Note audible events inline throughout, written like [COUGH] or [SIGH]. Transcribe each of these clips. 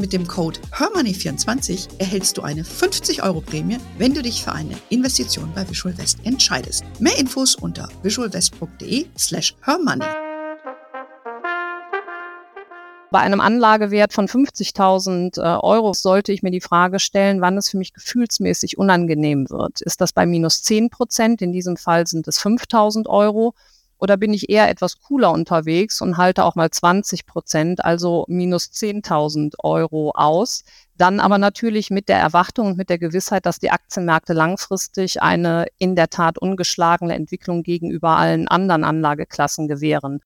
Mit dem Code HERMONEY24 erhältst du eine 50 Euro Prämie, wenn du dich für eine Investition bei Visual West entscheidest. Mehr Infos unter visualwest.de slash hermoney. Bei einem Anlagewert von 50.000 äh, Euro sollte ich mir die Frage stellen, wann es für mich gefühlsmäßig unangenehm wird. Ist das bei minus 10 Prozent? In diesem Fall sind es 5.000 Euro. Oder bin ich eher etwas cooler unterwegs und halte auch mal 20 Prozent, also minus 10.000 Euro aus? Dann aber natürlich mit der Erwartung und mit der Gewissheit, dass die Aktienmärkte langfristig eine in der Tat ungeschlagene Entwicklung gegenüber allen anderen Anlageklassen gewähren.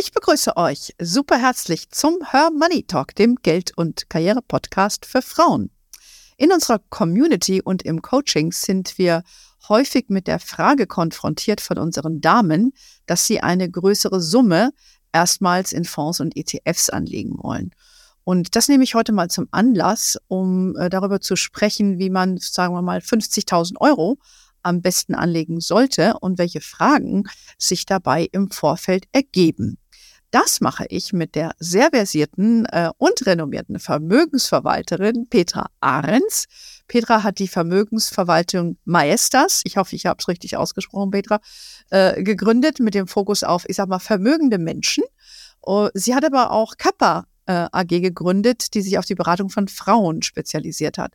Ich begrüße euch super herzlich zum Her Money Talk, dem Geld- und Karriere-Podcast für Frauen. In unserer Community und im Coaching sind wir häufig mit der Frage konfrontiert von unseren Damen, dass sie eine größere Summe erstmals in Fonds und ETFs anlegen wollen. Und das nehme ich heute mal zum Anlass, um äh, darüber zu sprechen, wie man, sagen wir mal, 50.000 Euro am besten anlegen sollte und welche Fragen sich dabei im Vorfeld ergeben. Das mache ich mit der sehr versierten äh, und renommierten Vermögensverwalterin Petra Ahrens. Petra hat die Vermögensverwaltung Maestas, ich hoffe, ich habe es richtig ausgesprochen, Petra, äh, gegründet mit dem Fokus auf, ich sag mal, vermögende Menschen. Uh, sie hat aber auch Kappa äh, AG gegründet, die sich auf die Beratung von Frauen spezialisiert hat.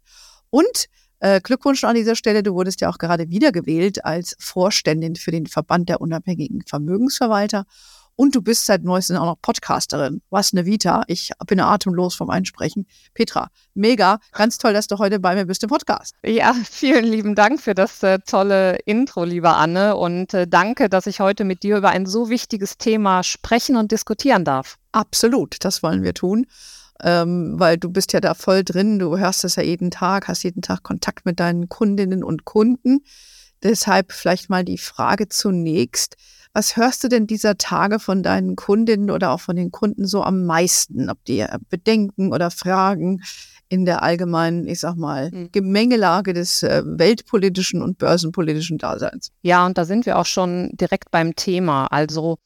Und äh, Glückwunsch an dieser Stelle, du wurdest ja auch gerade wiedergewählt als Vorständin für den Verband der unabhängigen Vermögensverwalter. Und du bist seit neuestem auch noch Podcasterin. Was eine Vita. Ich bin atemlos vom Einsprechen. Petra, mega. Ganz toll, dass du heute bei mir bist im Podcast. Ja, vielen lieben Dank für das äh, tolle Intro, liebe Anne. Und äh, danke, dass ich heute mit dir über ein so wichtiges Thema sprechen und diskutieren darf. Absolut, das wollen wir tun. Ähm, weil du bist ja da voll drin, du hörst das ja jeden Tag, hast jeden Tag Kontakt mit deinen Kundinnen und Kunden. Deshalb vielleicht mal die Frage zunächst, was hörst du denn dieser Tage von deinen Kundinnen oder auch von den Kunden so am meisten? Ob die Bedenken oder Fragen in der allgemeinen, ich sag mal, hm. Gemengelage des äh, weltpolitischen und börsenpolitischen Daseins? Ja, und da sind wir auch schon direkt beim Thema. Also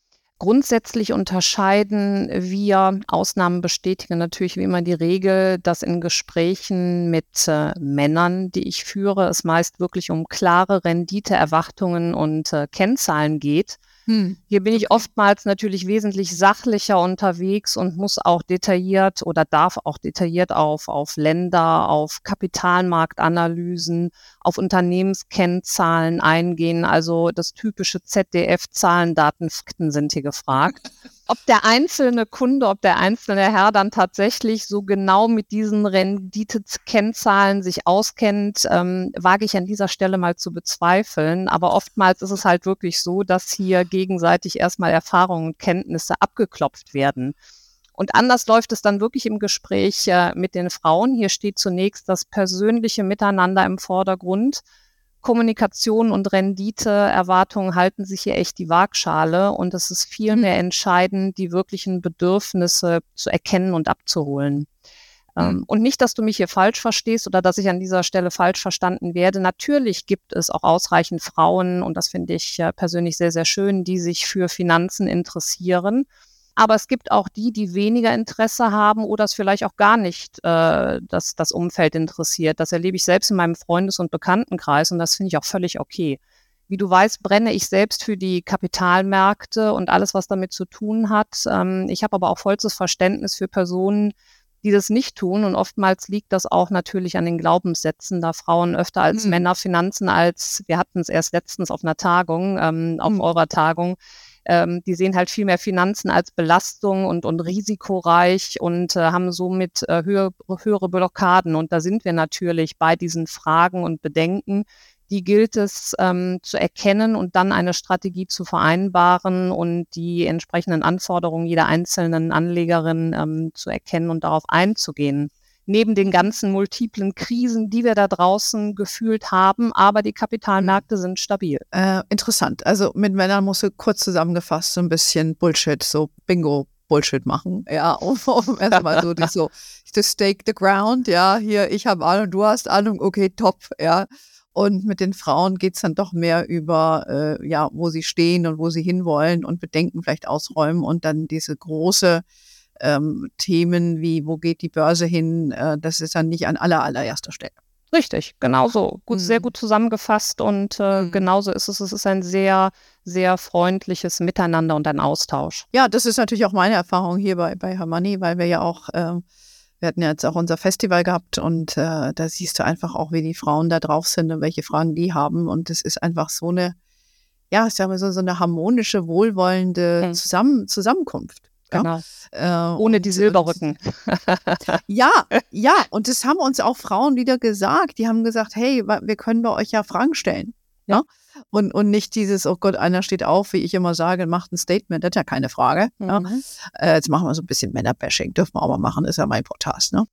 Grundsätzlich unterscheiden wir, Ausnahmen bestätigen natürlich wie immer die Regel, dass in Gesprächen mit äh, Männern, die ich führe, es meist wirklich um klare Renditeerwartungen und äh, Kennzahlen geht hm. Hier bin ich oftmals natürlich wesentlich sachlicher unterwegs und muss auch detailliert oder darf auch detailliert auf, auf Länder, auf Kapitalmarktanalysen, auf Unternehmenskennzahlen eingehen. Also das typische ZDF-Zahlen, Daten, Fakten sind hier gefragt. [LAUGHS] ob der einzelne Kunde, ob der einzelne Herr dann tatsächlich so genau mit diesen Rendite-Kennzahlen sich auskennt, ähm, wage ich an dieser Stelle mal zu bezweifeln. Aber oftmals ist es halt wirklich so, dass hier gegenseitig erstmal Erfahrungen und Kenntnisse abgeklopft werden. Und anders läuft es dann wirklich im Gespräch äh, mit den Frauen. Hier steht zunächst das persönliche Miteinander im Vordergrund. Kommunikation und Renditeerwartungen halten sich hier echt die Waagschale und es ist viel mhm. mehr entscheidend, die wirklichen Bedürfnisse zu erkennen und abzuholen. Mhm. Und nicht, dass du mich hier falsch verstehst oder dass ich an dieser Stelle falsch verstanden werde. Natürlich gibt es auch ausreichend Frauen, und das finde ich äh, persönlich sehr, sehr schön, die sich für Finanzen interessieren aber es gibt auch die, die weniger Interesse haben oder es vielleicht auch gar nicht äh, das, das Umfeld interessiert. Das erlebe ich selbst in meinem Freundes- und Bekanntenkreis und das finde ich auch völlig okay. Wie du weißt, brenne ich selbst für die Kapitalmärkte und alles, was damit zu tun hat. Ähm, ich habe aber auch vollstes Verständnis für Personen, die das nicht tun. Und oftmals liegt das auch natürlich an den Glaubenssätzen, da Frauen öfter als mhm. Männer Finanzen als, wir hatten es erst letztens auf einer Tagung, ähm, auf mhm. eurer Tagung, ähm, die sehen halt viel mehr Finanzen als Belastung und, und risikoreich und äh, haben somit äh, höhere, höhere Blockaden. Und da sind wir natürlich bei diesen Fragen und Bedenken, die gilt es ähm, zu erkennen und dann eine Strategie zu vereinbaren und die entsprechenden Anforderungen jeder einzelnen Anlegerin ähm, zu erkennen und darauf einzugehen. Neben den ganzen multiplen Krisen, die wir da draußen gefühlt haben, aber die Kapitalmärkte sind stabil. Äh, interessant. Also mit Männern musst du kurz zusammengefasst so ein bisschen Bullshit, so Bingo, Bullshit machen. Ja, [LAUGHS] um, um erstmal so, nicht so, to stake the ground, ja, hier, ich habe Ahnung, du hast Ahnung, okay, top, ja. Und mit den Frauen geht es dann doch mehr über, äh, ja, wo sie stehen und wo sie hinwollen und Bedenken vielleicht ausräumen und dann diese große ähm, Themen wie, wo geht die Börse hin, äh, das ist dann nicht an aller, allererster Stelle. Richtig, genauso. Gut, mhm. Sehr gut zusammengefasst und äh, mhm. genauso ist es. Es ist ein sehr, sehr freundliches Miteinander und ein Austausch. Ja, das ist natürlich auch meine Erfahrung hier bei, bei Hermanni, weil wir ja auch äh, wir hatten ja jetzt auch unser Festival gehabt und äh, da siehst du einfach auch, wie die Frauen da drauf sind und welche Fragen die haben. Und es ist einfach so eine, ja, ich sage mal so, so eine harmonische, wohlwollende mhm. Zusammen Zusammenkunft. Genau. Ja? Äh, Ohne die Silberrücken. [LAUGHS] ja, ja. Und das haben uns auch Frauen wieder gesagt. Die haben gesagt, hey, wir können bei euch ja Fragen stellen. Ja. ja? Und, und nicht dieses, oh Gott, einer steht auf, wie ich immer sage, macht ein Statement, das ist ja keine Frage. Mhm. Ja. Äh, jetzt machen wir so ein bisschen Männerbashing, dürfen wir auch mal machen, ist ja mein Podcast, ne?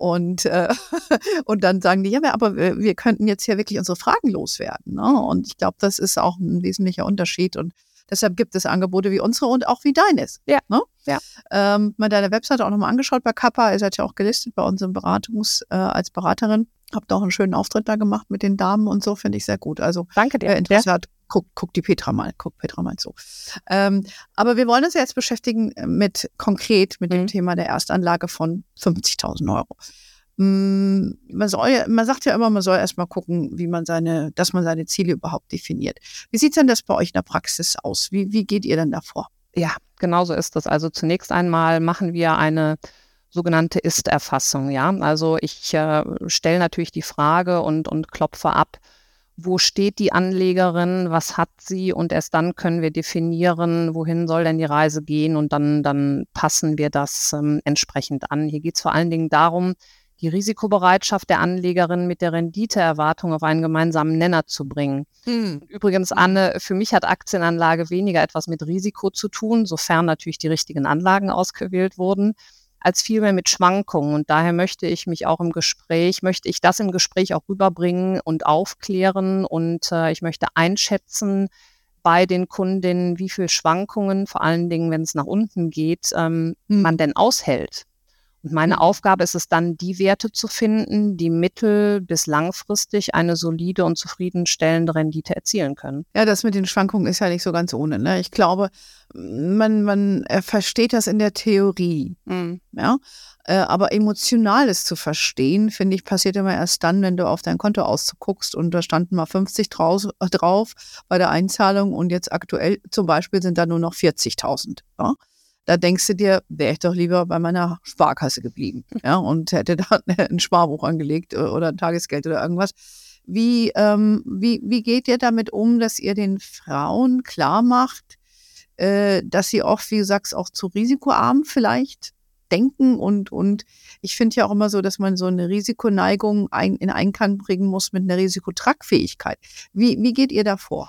Und, äh, [LAUGHS] und dann sagen die, ja, aber wir, wir könnten jetzt hier wirklich unsere Fragen loswerden. Ne? Und ich glaube, das ist auch ein wesentlicher Unterschied. Und deshalb gibt es Angebote wie unsere und auch wie deines. Ja. Ne? ja. Ähm, mal deine Webseite auch nochmal angeschaut bei Kappa. Ihr seid ja auch gelistet bei unserem Beratungs, äh, als Beraterin. Habt auch einen schönen Auftritt da gemacht mit den Damen und so, finde ich sehr gut. Also, danke dir. Wer Interesse ja. hat, guck, guck die Petra mal, guck Petra mal zu. Ähm, aber wir wollen uns jetzt beschäftigen mit konkret mit mhm. dem Thema der Erstanlage von 50.000 Euro. Mm, man, soll, man sagt ja immer, man soll erstmal gucken, wie man seine, dass man seine Ziele überhaupt definiert. Wie sieht denn das bei euch in der Praxis aus? Wie, wie geht ihr denn davor? Ja, genau so ist das. Also zunächst einmal machen wir eine sogenannte Ist-Erfassung. Ja, also ich äh, stelle natürlich die Frage und, und klopfe ab, wo steht die Anlegerin, was hat sie und erst dann können wir definieren, wohin soll denn die Reise gehen und dann, dann passen wir das ähm, entsprechend an. Hier geht es vor allen Dingen darum, die Risikobereitschaft der Anlegerin mit der Renditeerwartung auf einen gemeinsamen Nenner zu bringen. Hm. Übrigens, Anne, für mich hat Aktienanlage weniger etwas mit Risiko zu tun, sofern natürlich die richtigen Anlagen ausgewählt wurden als vielmehr mit Schwankungen. Und daher möchte ich mich auch im Gespräch, möchte ich das im Gespräch auch rüberbringen und aufklären und äh, ich möchte einschätzen bei den Kundinnen, wie viel Schwankungen, vor allen Dingen, wenn es nach unten geht, ähm, hm. man denn aushält. Und meine. Aufgabe ist es dann, die Werte zu finden, die mittel- bis langfristig eine solide und zufriedenstellende Rendite erzielen können. Ja, das mit den Schwankungen ist ja nicht so ganz ohne. Ne? Ich glaube, man, man versteht das in der Theorie. Mhm. Ja? Äh, aber emotionales zu verstehen, finde ich, passiert immer erst dann, wenn du auf dein Konto ausguckst und da standen mal 50 drauf, drauf bei der Einzahlung und jetzt aktuell zum Beispiel sind da nur noch 40.000. Ja? Da denkst du dir, wäre ich doch lieber bei meiner Sparkasse geblieben [LAUGHS] ja, und hätte da [LAUGHS] ein Sparbuch angelegt äh, oder ein Tagesgeld oder irgendwas. Wie, ähm, wie, wie geht ihr damit um, dass ihr den Frauen klar macht, äh, dass sie oft, wie du sagst, auch zu risikoarm vielleicht denken und, und ich finde ja auch immer so, dass man so eine Risikoneigung ein, in Einklang bringen muss mit einer Risikotragfähigkeit. Wie, wie geht ihr da vor?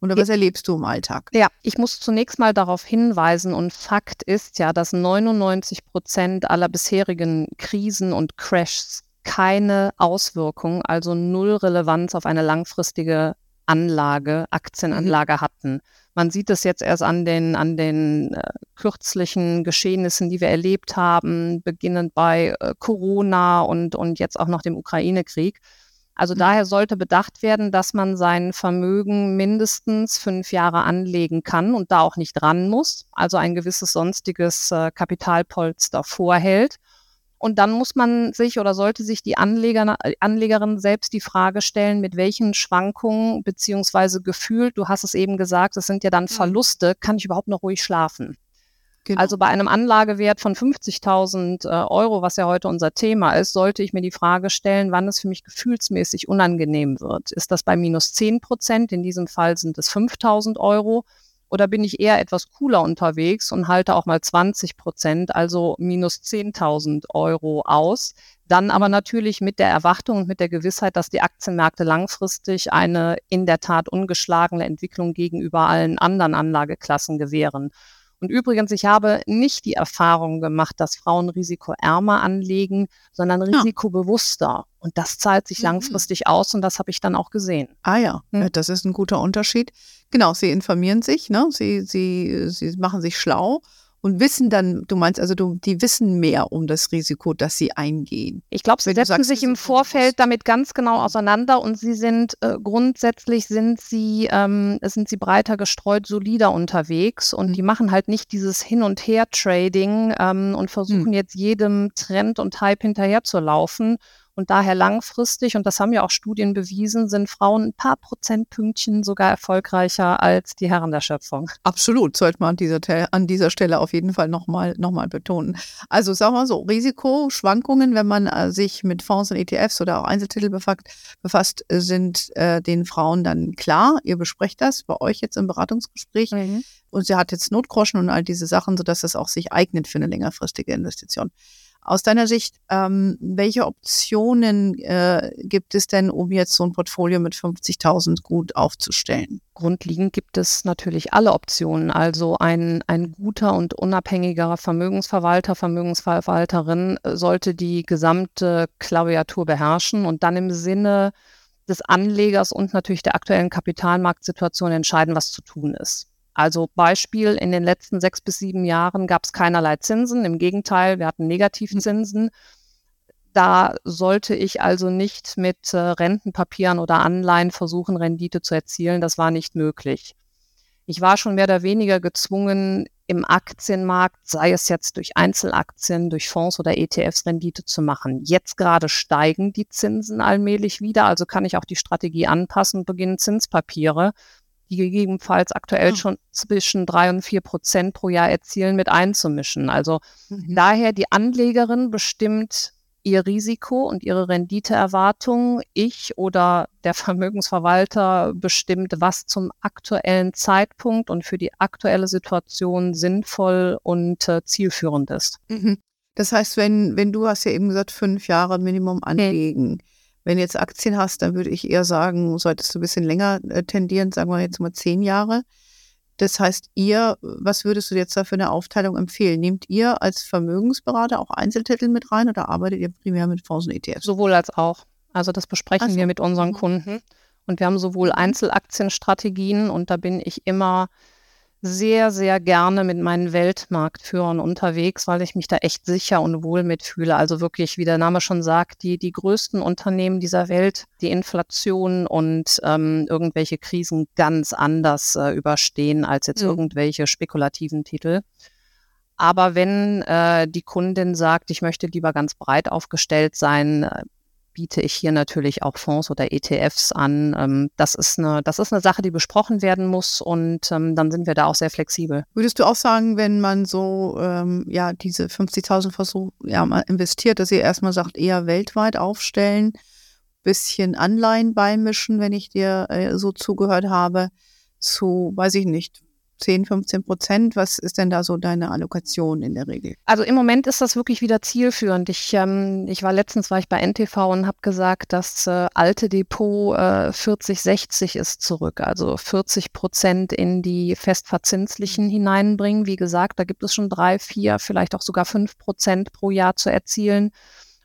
Oder was erlebst du im Alltag? Ja, ich muss zunächst mal darauf hinweisen und Fakt ist ja, dass 99 Prozent aller bisherigen Krisen und Crashs keine Auswirkung, also null Relevanz auf eine langfristige Anlage, Aktienanlage mhm. hatten. Man sieht es jetzt erst an den, an den äh, kürzlichen Geschehnissen, die wir erlebt haben, beginnend bei äh, Corona und, und jetzt auch noch dem Ukraine-Krieg. Also daher sollte bedacht werden, dass man sein Vermögen mindestens fünf Jahre anlegen kann und da auch nicht ran muss, also ein gewisses sonstiges äh, Kapitalpolster vorhält. Und dann muss man sich oder sollte sich die Anleger, Anlegerin selbst die Frage stellen, mit welchen Schwankungen beziehungsweise gefühlt, du hast es eben gesagt, es sind ja dann mhm. Verluste, kann ich überhaupt noch ruhig schlafen? Genau. Also bei einem Anlagewert von 50.000 äh, Euro, was ja heute unser Thema ist, sollte ich mir die Frage stellen, wann es für mich gefühlsmäßig unangenehm wird. Ist das bei minus 10 Prozent? In diesem Fall sind es 5.000 Euro. Oder bin ich eher etwas cooler unterwegs und halte auch mal 20 Prozent, also minus 10.000 Euro aus, Dann aber natürlich mit der Erwartung und mit der Gewissheit, dass die Aktienmärkte langfristig eine in der Tat ungeschlagene Entwicklung gegenüber allen anderen Anlageklassen gewähren. Und übrigens, ich habe nicht die Erfahrung gemacht, dass Frauen risikoärmer anlegen, sondern risikobewusster. Und das zahlt sich mhm. langfristig aus und das habe ich dann auch gesehen. Ah ja, hm. das ist ein guter Unterschied. Genau, sie informieren sich, ne? sie, sie, sie machen sich schlau und wissen dann, du meinst also, du, die wissen mehr um das Risiko, das sie eingehen. Ich glaube, sie setzen sagst, sich im Vorfeld damit ganz genau auseinander und sie sind äh, grundsätzlich sind sie, ähm, sind sie breiter gestreut, solider unterwegs und mhm. die machen halt nicht dieses Hin- und Her-Trading ähm, und versuchen mhm. jetzt jedem Trend und Hype hinterher zu laufen und daher langfristig, und das haben ja auch Studien bewiesen, sind Frauen ein paar Prozentpünktchen sogar erfolgreicher als die Herren der Schöpfung. Absolut, sollte man an dieser, an dieser Stelle auf jeden Fall nochmal noch mal betonen. Also sagen wir so, Risikoschwankungen, wenn man äh, sich mit Fonds und ETFs oder auch Einzeltitel befasst, befasst sind äh, den Frauen dann klar. Ihr besprecht das bei euch jetzt im Beratungsgespräch. Mhm. Und sie hat jetzt Notgroschen und all diese Sachen, sodass es auch sich eignet für eine längerfristige Investition. Aus deiner Sicht, ähm, welche Optionen äh, gibt es denn, um jetzt so ein Portfolio mit 50.000 gut aufzustellen? Grundlegend gibt es natürlich alle Optionen. Also ein, ein guter und unabhängiger Vermögensverwalter, Vermögensverwalterin sollte die gesamte Klaviatur beherrschen und dann im Sinne des Anlegers und natürlich der aktuellen Kapitalmarktsituation entscheiden, was zu tun ist. Also Beispiel, in den letzten sechs bis sieben Jahren gab es keinerlei Zinsen. Im Gegenteil, wir hatten Negativzinsen. Da sollte ich also nicht mit äh, Rentenpapieren oder Anleihen versuchen, Rendite zu erzielen. Das war nicht möglich. Ich war schon mehr oder weniger gezwungen, im Aktienmarkt, sei es jetzt durch Einzelaktien, durch Fonds oder ETFs Rendite zu machen. Jetzt gerade steigen die Zinsen allmählich wieder, also kann ich auch die Strategie anpassen und beginnen Zinspapiere die gegebenenfalls aktuell oh. schon zwischen drei und vier Prozent pro Jahr erzielen, mit einzumischen. Also mhm. daher die Anlegerin bestimmt ihr Risiko und ihre Renditeerwartung. Ich oder der [LAUGHS] Vermögensverwalter bestimmt, was zum aktuellen Zeitpunkt und für die aktuelle Situation sinnvoll und äh, zielführend ist. Mhm. Das heißt, wenn, wenn du hast ja eben gesagt, fünf Jahre Minimum anlegen. Okay wenn du jetzt Aktien hast, dann würde ich eher sagen, solltest du ein bisschen länger äh, tendieren, sagen wir jetzt mal zehn Jahre. Das heißt, ihr, was würdest du jetzt da für eine Aufteilung empfehlen? Nehmt ihr als Vermögensberater auch Einzeltitel mit rein oder arbeitet ihr primär mit Fonds und ETFs? Sowohl als auch. Also das besprechen so. wir mit unseren mhm. Kunden. Und wir haben sowohl Einzelaktienstrategien und da bin ich immer sehr, sehr gerne mit meinen Weltmarktführern unterwegs, weil ich mich da echt sicher und wohl mitfühle. Also wirklich, wie der Name schon sagt, die, die größten Unternehmen dieser Welt, die Inflation und ähm, irgendwelche Krisen ganz anders äh, überstehen als jetzt ja. irgendwelche spekulativen Titel. Aber wenn äh, die Kundin sagt, ich möchte lieber ganz breit aufgestellt sein, äh, biete ich hier natürlich auch Fonds oder ETFs an. Ähm, das, ist eine, das ist eine Sache, die besprochen werden muss und ähm, dann sind wir da auch sehr flexibel. Würdest du auch sagen, wenn man so ähm, ja diese 50.000 Versuch ja, investiert, dass ihr erstmal sagt, eher weltweit aufstellen, bisschen Anleihen beimischen, wenn ich dir äh, so zugehört habe, zu, weiß ich nicht, 10, 15 Prozent. Was ist denn da so deine Allokation in der Regel? Also im Moment ist das wirklich wieder zielführend. Ich, ähm, ich war letztens war ich bei NTV und habe gesagt, das äh, alte Depot äh, 40, 60 ist zurück. Also 40 Prozent in die festverzinslichen mhm. hineinbringen. Wie gesagt, da gibt es schon drei, vier, vielleicht auch sogar fünf Prozent pro Jahr zu erzielen.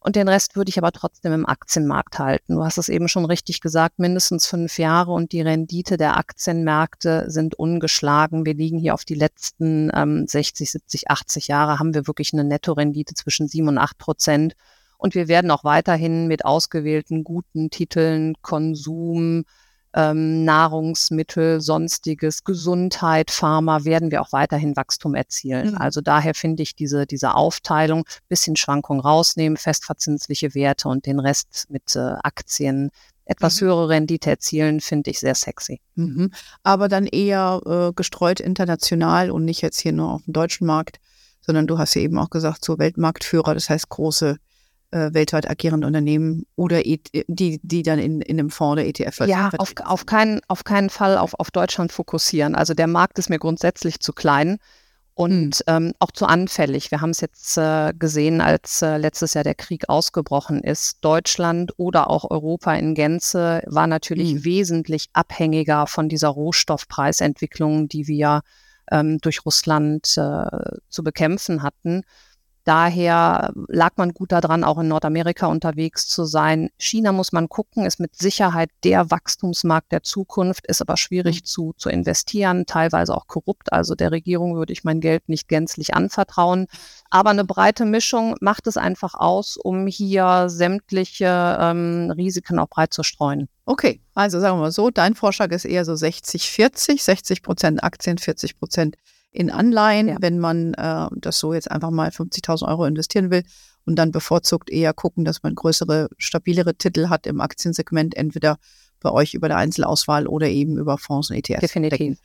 Und den Rest würde ich aber trotzdem im Aktienmarkt halten. Du hast es eben schon richtig gesagt, mindestens fünf Jahre und die Rendite der Aktienmärkte sind ungeschlagen. Wir liegen hier auf die letzten ähm, 60, 70, 80 Jahre, haben wir wirklich eine Nettorendite zwischen sieben und acht Prozent. Und wir werden auch weiterhin mit ausgewählten guten Titeln Konsum, ähm, Nahrungsmittel, sonstiges, Gesundheit, Pharma, werden wir auch weiterhin Wachstum erzielen. Mhm. Also daher finde ich diese, diese Aufteilung, bisschen Schwankung rausnehmen, festverzinsliche Werte und den Rest mit äh, Aktien, etwas mhm. höhere Rendite erzielen, finde ich sehr sexy. Mhm. Aber dann eher äh, gestreut international und nicht jetzt hier nur auf dem deutschen Markt, sondern du hast ja eben auch gesagt, so Weltmarktführer, das heißt große äh, weltweit agierende Unternehmen oder e die, die dann in, in einem Fonds oder ETF Ja, auf, auf, keinen, auf keinen Fall auf, auf Deutschland fokussieren. Also der Markt ist mir grundsätzlich zu klein. und mhm. ähm, auch zu anfällig. Wir haben es jetzt äh, gesehen, als äh, letztes Jahr der Krieg ausgebrochen ist. Deutschland oder auch Europa in Gänze war natürlich mhm. wesentlich abhängiger von dieser Rohstoffpreisentwicklung, die wir ähm, durch Russland äh, zu bekämpfen hatten. Daher lag man gut daran, auch in Nordamerika unterwegs zu sein. China muss man gucken, ist mit Sicherheit der Wachstumsmarkt der Zukunft, ist aber schwierig mhm. zu, zu investieren, teilweise auch korrupt. Also der Regierung würde ich mein Geld nicht gänzlich anvertrauen. Aber eine breite Mischung macht es einfach aus, um hier sämtliche ähm, Risiken auch breit zu streuen. Okay, also sagen wir mal so, dein Vorschlag ist eher so 60-40, 60 Prozent Aktien, 40 Prozent in Anleihen, ja. wenn man äh, das so jetzt einfach mal 50.000 Euro investieren will und dann bevorzugt eher gucken, dass man größere, stabilere Titel hat im Aktiensegment, entweder bei euch über der Einzelauswahl oder eben über Fonds und ETFs. Definitiv. Decken.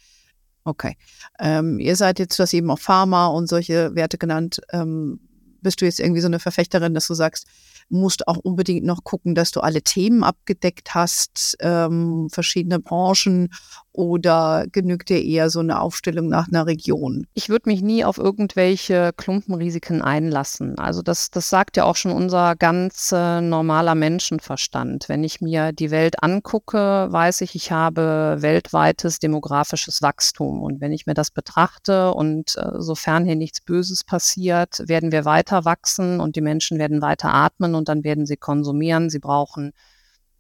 Okay. Ähm, ihr seid jetzt, du hast eben auch Pharma und solche Werte genannt. Ähm, bist du jetzt irgendwie so eine Verfechterin, dass du sagst, musst auch unbedingt noch gucken, dass du alle Themen abgedeckt hast, ähm, verschiedene Branchen oder genügt dir eher so eine Aufstellung nach einer Region? Ich würde mich nie auf irgendwelche Klumpenrisiken einlassen. Also das, das sagt ja auch schon unser ganz äh, normaler Menschenverstand. Wenn ich mir die Welt angucke, weiß ich, ich habe weltweites demografisches Wachstum. Und wenn ich mir das betrachte und äh, sofern hier nichts Böses passiert, werden wir weiter wachsen und die Menschen werden weiter atmen und dann werden sie konsumieren. Sie brauchen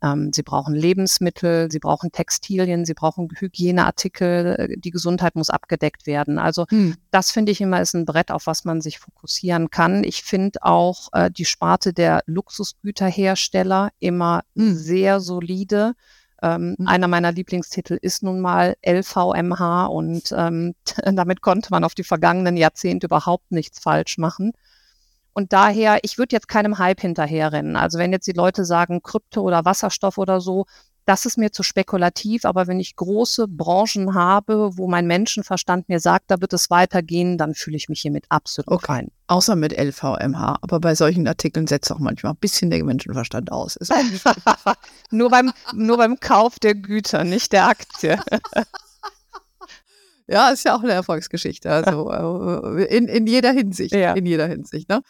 ähm, sie brauchen Lebensmittel, sie brauchen Textilien, sie brauchen Hygieneartikel, äh, die Gesundheit muss abgedeckt werden. Also hm. das finde ich immer ist ein Brett, auf was man sich fokussieren kann. Ich finde auch äh, die Sparte der Luxusgüterhersteller immer hm. sehr solide. Ähm, hm. Einer meiner Lieblingstitel ist nun mal LVMH und ähm, [LAUGHS] damit konnte man auf die vergangenen Jahrzehnte überhaupt nichts falsch machen. Und daher, ich würde jetzt keinem Hype hinterherrennen. Also wenn jetzt die Leute sagen Krypto oder Wasserstoff oder so, das ist mir zu spekulativ, aber wenn ich große Branchen habe, wo mein Menschenverstand mir sagt, da wird es weitergehen, dann fühle ich mich hiermit absolut okay. fein. Außer mit LVMH, aber bei solchen Artikeln setzt auch manchmal ein bisschen der Menschenverstand aus. [LAUGHS] nur, beim, nur beim Kauf der Güter, nicht der Aktie. [LAUGHS] Ja, ist ja auch eine Erfolgsgeschichte. Also [LAUGHS] äh, in, in jeder Hinsicht. Ja. In jeder Hinsicht. Ne?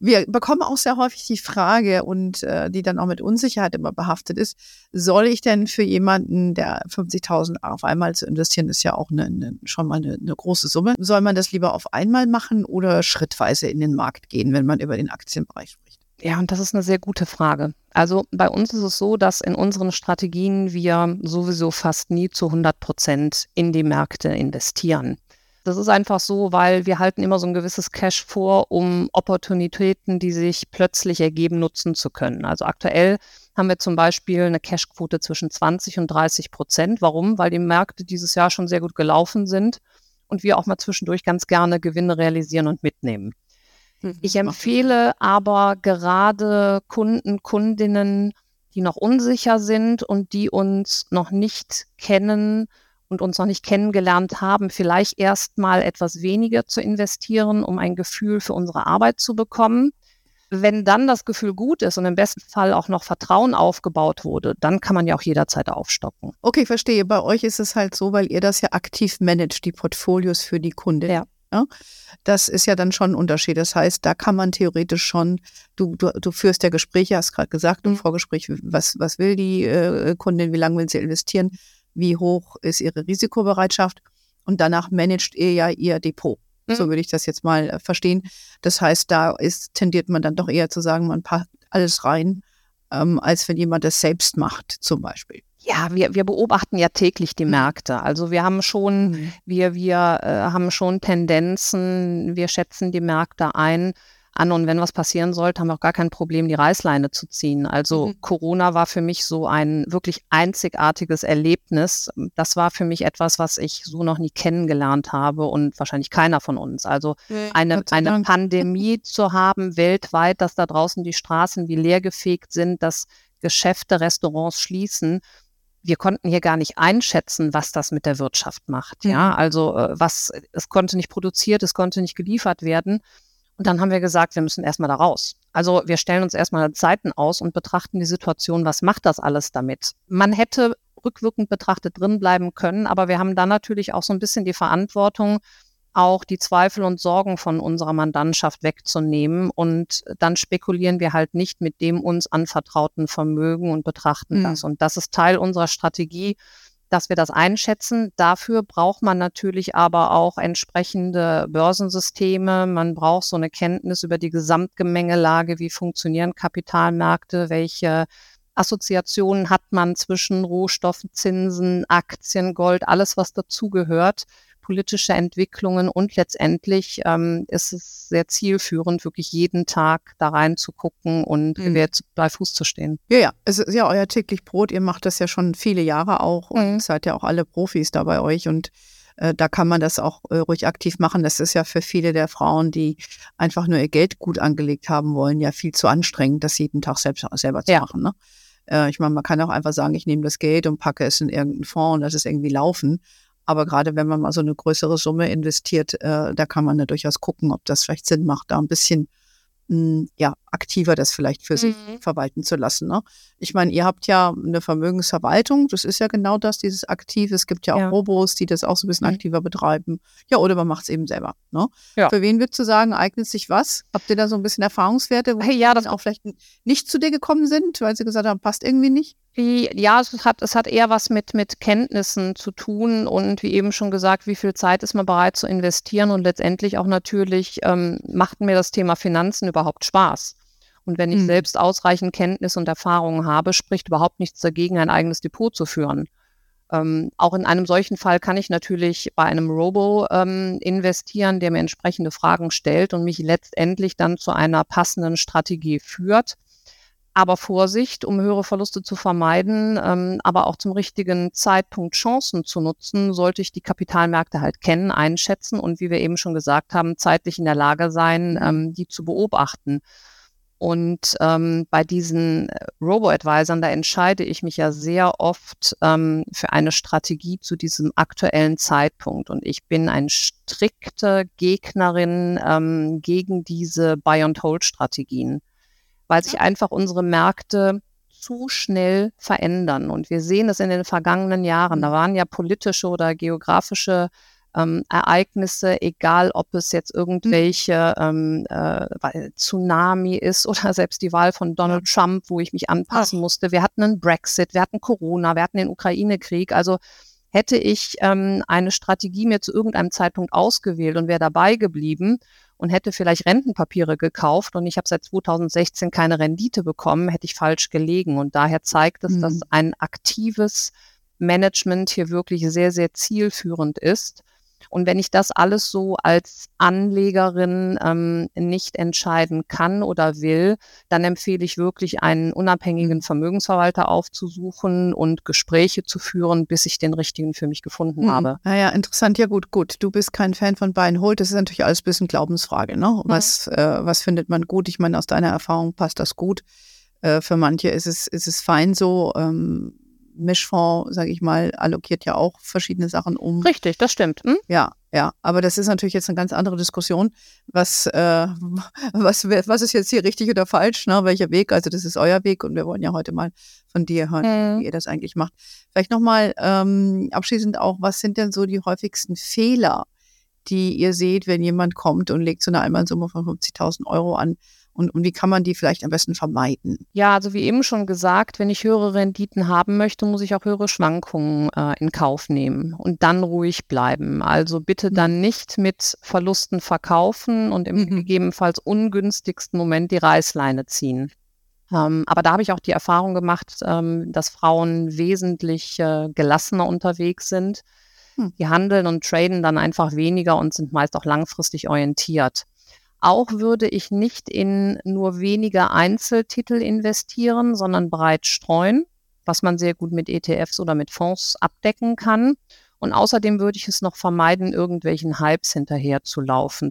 Wir bekommen auch sehr häufig die Frage und äh, die dann auch mit Unsicherheit immer behaftet ist, soll ich denn für jemanden, der 50.000 auf einmal zu investieren, ist ja auch eine, eine, schon mal eine, eine große Summe, soll man das lieber auf einmal machen oder schrittweise in den Markt gehen, wenn man über den Aktienbereich spricht? Ja, und das ist eine sehr gute Frage. Also bei uns ist es so, dass in unseren Strategien wir sowieso fast nie zu 100 Prozent in die Märkte investieren. Das ist einfach so, weil wir halten immer so ein gewisses Cash vor, um Opportunitäten, die sich plötzlich ergeben, nutzen zu können. Also aktuell haben wir zum Beispiel eine Cashquote zwischen 20 und 30 Prozent. Warum? Weil die Märkte dieses Jahr schon sehr gut gelaufen sind und wir auch mal zwischendurch ganz gerne Gewinne realisieren und mitnehmen. Mhm. Ich empfehle aber gerade Kunden, Kundinnen, die noch unsicher sind und die uns noch nicht kennen und uns noch nicht kennengelernt haben, vielleicht erstmal etwas weniger zu investieren, um ein Gefühl für unsere Arbeit zu bekommen. Wenn dann das Gefühl gut ist und im besten Fall auch noch Vertrauen aufgebaut wurde, dann kann man ja auch jederzeit aufstocken. Okay, verstehe. Bei euch ist es halt so, weil ihr das ja aktiv managt, die Portfolios für die Kunden. Ja. Ja? Das ist ja dann schon ein Unterschied. Das heißt, da kann man theoretisch schon, du, du, du führst ja Gespräche, hast gerade gesagt im mhm. Vorgespräch, was, was will die äh, Kundin, wie lange will sie investieren, wie hoch ist ihre Risikobereitschaft und danach managt ihr ja ihr Depot. Mhm. So würde ich das jetzt mal äh, verstehen. Das heißt, da ist, tendiert man dann doch eher zu sagen, man packt alles rein, ähm, als wenn jemand das selbst macht, zum Beispiel. Ja, wir, wir beobachten ja täglich die mhm. Märkte. Also wir haben schon, mhm. wir, wir äh, haben schon Tendenzen, wir schätzen die Märkte ein an und wenn was passieren sollte, haben wir auch gar kein Problem, die Reißleine zu ziehen. Also mhm. Corona war für mich so ein wirklich einzigartiges Erlebnis. Das war für mich etwas, was ich so noch nie kennengelernt habe und wahrscheinlich keiner von uns. Also nee, eine, eine Pandemie [LAUGHS] zu haben weltweit, dass da draußen die Straßen wie leergefegt sind, dass Geschäfte, Restaurants schließen wir konnten hier gar nicht einschätzen, was das mit der Wirtschaft macht. Ja, mhm. also äh, was, es konnte nicht produziert, es konnte nicht geliefert werden. Und dann haben wir gesagt, wir müssen erstmal da raus. Also wir stellen uns erstmal Zeiten aus und betrachten die Situation, was macht das alles damit? Man hätte rückwirkend betrachtet drin bleiben können, aber wir haben dann natürlich auch so ein bisschen die Verantwortung, auch die Zweifel und Sorgen von unserer Mandantschaft wegzunehmen. Und dann spekulieren wir halt nicht mit dem uns anvertrauten Vermögen und betrachten mhm. das. Und das ist Teil unserer Strategie, dass wir das einschätzen. Dafür braucht man natürlich aber auch entsprechende Börsensysteme. Man braucht so eine Kenntnis über die Gesamtgemengelage, wie funktionieren Kapitalmärkte, welche Assoziationen hat man zwischen Rohstoffen, Zinsen, Aktien, Gold, alles, was dazugehört politische Entwicklungen und letztendlich ähm, ist es sehr zielführend, wirklich jeden Tag da reinzugucken und mhm. bei Fuß zu stehen. Ja, ja, es ist ja euer täglich Brot. Ihr macht das ja schon viele Jahre auch und mhm. seid ja auch alle Profis da bei euch und äh, da kann man das auch äh, ruhig aktiv machen. Das ist ja für viele der Frauen, die einfach nur ihr Geld gut angelegt haben wollen, ja viel zu anstrengend, das jeden Tag selbst, selber zu ja. machen. Ne? Äh, ich meine, man kann auch einfach sagen, ich nehme das Geld und packe es in irgendeinen Fonds und lass es irgendwie laufen. Aber gerade wenn man mal so eine größere Summe investiert, äh, da kann man ja durchaus gucken, ob das vielleicht Sinn macht, da ein bisschen hm, ja, aktiver das vielleicht für sich mhm. verwalten zu lassen. Ne? Ich meine, ihr habt ja eine Vermögensverwaltung, das ist ja genau das, dieses Aktive. Es gibt ja auch ja. Robos, die das auch so ein bisschen mhm. aktiver betreiben. Ja, oder man macht es eben selber. Ne? Ja. Für wen würdest du sagen, eignet sich was? Habt ihr da so ein bisschen Erfahrungswerte, wo hey, ja, das auch vielleicht nicht zu dir gekommen sind, weil sie gesagt haben, passt irgendwie nicht? Ja, es hat, es hat eher was mit, mit Kenntnissen zu tun und wie eben schon gesagt, wie viel Zeit ist man bereit zu investieren und letztendlich auch natürlich ähm, macht mir das Thema Finanzen überhaupt Spaß. Und wenn ich mhm. selbst ausreichend Kenntnis und Erfahrungen habe, spricht überhaupt nichts dagegen, ein eigenes Depot zu führen. Ähm, auch in einem solchen Fall kann ich natürlich bei einem Robo ähm, investieren, der mir entsprechende Fragen stellt und mich letztendlich dann zu einer passenden Strategie führt. Aber Vorsicht, um höhere Verluste zu vermeiden, ähm, aber auch zum richtigen Zeitpunkt Chancen zu nutzen, sollte ich die Kapitalmärkte halt kennen, einschätzen und wie wir eben schon gesagt haben, zeitlich in der Lage sein, ähm, die zu beobachten. Und ähm, bei diesen äh, Robo-Advisern, da entscheide ich mich ja sehr oft ähm, für eine Strategie zu diesem aktuellen Zeitpunkt. Und ich bin eine strikte Gegnerin ähm, gegen diese Buy-and-Hold-Strategien weil sich einfach unsere Märkte zu schnell verändern. Und wir sehen es in den vergangenen Jahren. Da mhm. waren ja politische oder geografische ähm, Ereignisse, egal ob es jetzt mhm. irgendwelche ähm, äh, Tsunami ist [LAUGHS] oder selbst die Wahl von Donald Trump, wo ich mich anpassen musste. Wir hatten einen Brexit, wir hatten Corona, wir hatten den Ukraine-Krieg. Also hätte ich ähm, eine Strategie mir zu irgendeinem Zeitpunkt ausgewählt und wäre dabei geblieben und hätte vielleicht Rentenpapiere gekauft und ich habe seit 2016 keine Rendite bekommen, hätte ich falsch gelegen. Und daher zeigt es, mhm. dass ein aktives Management hier wirklich sehr, sehr zielführend ist und wenn ich das alles so als Anlegerin ähm, nicht entscheiden kann oder will, dann empfehle ich wirklich einen unabhängigen Vermögensverwalter aufzusuchen und Gespräche zu führen, bis ich den richtigen für mich gefunden mhm. habe. Naja, interessant. Ja, gut, gut. Du bist kein Fan von Buy Hold. Das ist natürlich alles ein bisschen Glaubensfrage. Ne? Was, mhm. äh, was findet man gut? Ich meine, aus deiner Erfahrung passt das gut. Äh, für manche ist es, ist es fein so. Ähm, Mischfonds, sage ich mal, allokiert ja auch verschiedene Sachen um. Richtig, das stimmt. Hm? Ja, ja. Aber das ist natürlich jetzt eine ganz andere Diskussion. Was, äh, was, was ist jetzt hier richtig oder falsch? Ne? Welcher Weg? Also das ist euer Weg und wir wollen ja heute mal von dir hören, hm. wie ihr das eigentlich macht. Vielleicht nochmal ähm, abschließend auch, was sind denn so die häufigsten Fehler, die ihr seht, wenn jemand kommt und legt so eine Einmalsumme von 50.000 Euro an? Und, und wie kann man die vielleicht am besten vermeiden? Ja, also wie eben schon gesagt, wenn ich höhere Renditen haben möchte, muss ich auch höhere Schwankungen äh, in Kauf nehmen und dann ruhig bleiben. Also bitte mhm. dann nicht mit Verlusten verkaufen und im mhm. gegebenenfalls ungünstigsten Moment die Reißleine ziehen. Ähm, aber da habe ich auch die Erfahrung gemacht, ähm, dass Frauen wesentlich äh, gelassener unterwegs sind. Hm. Die handeln und traden dann einfach weniger und sind meist auch langfristig orientiert. Auch würde ich nicht in nur wenige Einzeltitel investieren, sondern breit streuen, was man sehr gut mit ETFs oder mit Fonds abdecken kann. Und außerdem würde ich es noch vermeiden, irgendwelchen Hypes hinterher zu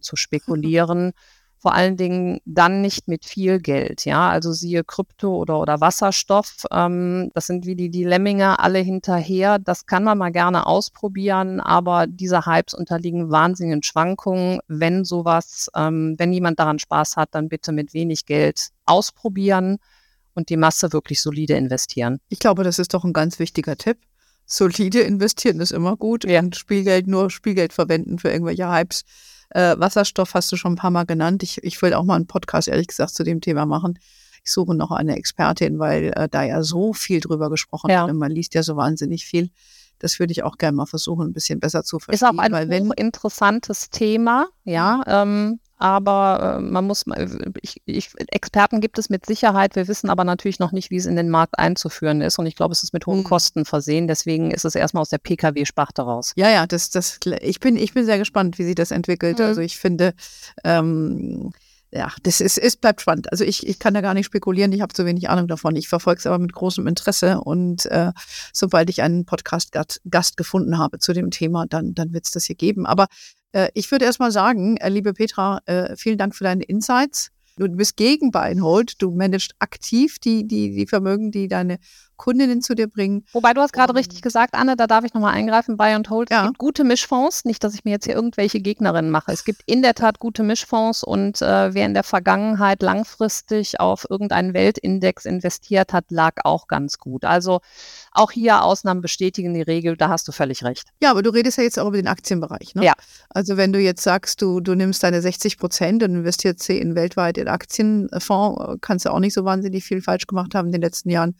zu spekulieren [LAUGHS] vor allen Dingen dann nicht mit viel Geld. Ja, also siehe Krypto oder, oder Wasserstoff. Ähm, das sind wie die, die Lemminger alle hinterher. Das kann man mal gerne ausprobieren, aber diese Hypes unterliegen wahnsinnigen Schwankungen. Wenn sowas, ähm, wenn jemand daran Spaß hat, dann bitte mit wenig Geld ausprobieren und die Masse wirklich solide investieren. Ich glaube, das ist doch ein ganz wichtiger Tipp solide investieren ist immer gut. Ja. Und Spielgeld, nur Spielgeld verwenden für irgendwelche Hypes. Äh, Wasserstoff hast du schon ein paar Mal genannt. Ich, ich will auch mal einen Podcast, ehrlich gesagt, zu dem Thema machen. Ich suche noch eine Expertin, weil äh, da ja so viel drüber gesprochen ja. wird. Man liest ja so wahnsinnig viel. Das würde ich auch gerne mal versuchen, ein bisschen besser zu verstehen. Ist auch ein interessantes Thema, ja. Ähm, aber äh, man muss, ich, ich, Experten gibt es mit Sicherheit. Wir wissen aber natürlich noch nicht, wie es in den Markt einzuführen ist. Und ich glaube, es ist mit hohen mhm. Kosten versehen. Deswegen ist es erstmal aus der Pkw-Sparte raus. Ja, ja, das, das, ich bin, ich bin sehr gespannt, wie sich das entwickelt. Mhm. Also ich finde, ähm, ja, das ist, es bleibt spannend. Also ich, ich kann da gar nicht spekulieren, ich habe zu wenig Ahnung davon. Ich verfolge es aber mit großem Interesse und äh, sobald ich einen Podcast-Gast gefunden habe zu dem Thema, dann, dann wird es das hier geben. Aber ich würde erst mal sagen, äh, liebe Petra, äh, vielen Dank für deine Insights. Du bist gegen Beinhold, du managst aktiv die, die, die Vermögen, die deine Kundinnen zu dir bringen. Wobei du hast gerade richtig gesagt, Anne, da darf ich nochmal eingreifen, Buy and Hold. Ja. Es gibt gute Mischfonds, nicht, dass ich mir jetzt hier irgendwelche Gegnerinnen mache. Es gibt in der Tat gute Mischfonds und äh, wer in der Vergangenheit langfristig auf irgendeinen Weltindex investiert hat, lag auch ganz gut. Also auch hier Ausnahmen bestätigen die Regel, da hast du völlig recht. Ja, aber du redest ja jetzt auch über den Aktienbereich. Ne? Ja. Also wenn du jetzt sagst, du, du nimmst deine 60 Prozent und investierst sie in weltweit in Aktienfonds, kannst du auch nicht so wahnsinnig viel falsch gemacht haben in den letzten Jahren.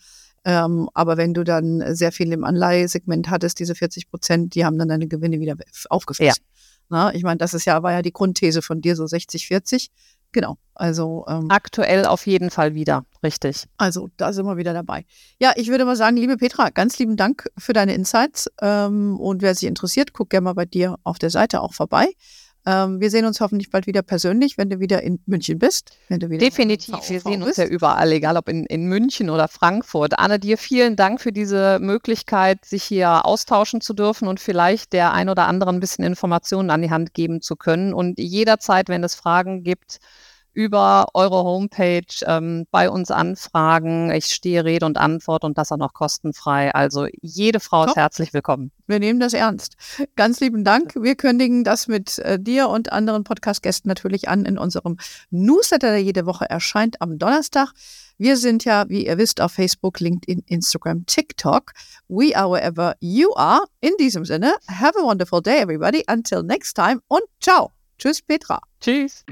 Ähm, aber wenn du dann sehr viel im Anleihesegment hattest, diese 40 Prozent, die haben dann deine Gewinne wieder aufgefressen. Ja. Na, ich meine, das ist ja, war ja die Grundthese von dir, so 60, 40. Genau. Also ähm, aktuell auf jeden Fall wieder, richtig. Also da sind wir wieder dabei. Ja, ich würde mal sagen, liebe Petra, ganz lieben Dank für deine Insights. Ähm, und wer sich interessiert, guck gerne mal bei dir auf der Seite auch vorbei. Ähm, wir sehen uns hoffentlich bald wieder persönlich, wenn du wieder in München bist. Wenn du wieder Definitiv, wir sehen bist. uns ja überall, egal ob in, in München oder Frankfurt. Anne, dir vielen Dank für diese Möglichkeit, sich hier austauschen zu dürfen und vielleicht der ein oder anderen ein bisschen Informationen an die Hand geben zu können. Und jederzeit, wenn es Fragen gibt, über eure Homepage ähm, bei uns anfragen. Ich stehe Rede und Antwort und das auch noch kostenfrei. Also jede Frau ist herzlich willkommen. Wir nehmen das ernst. Ganz lieben Dank. Wir kündigen das mit äh, dir und anderen Podcast-Gästen natürlich an in unserem Newsletter, der jede Woche erscheint am Donnerstag. Wir sind ja, wie ihr wisst, auf Facebook, LinkedIn, Instagram, TikTok. We are wherever you are. In diesem Sinne, have a wonderful day, everybody. Until next time und ciao. Tschüss, Petra. Tschüss.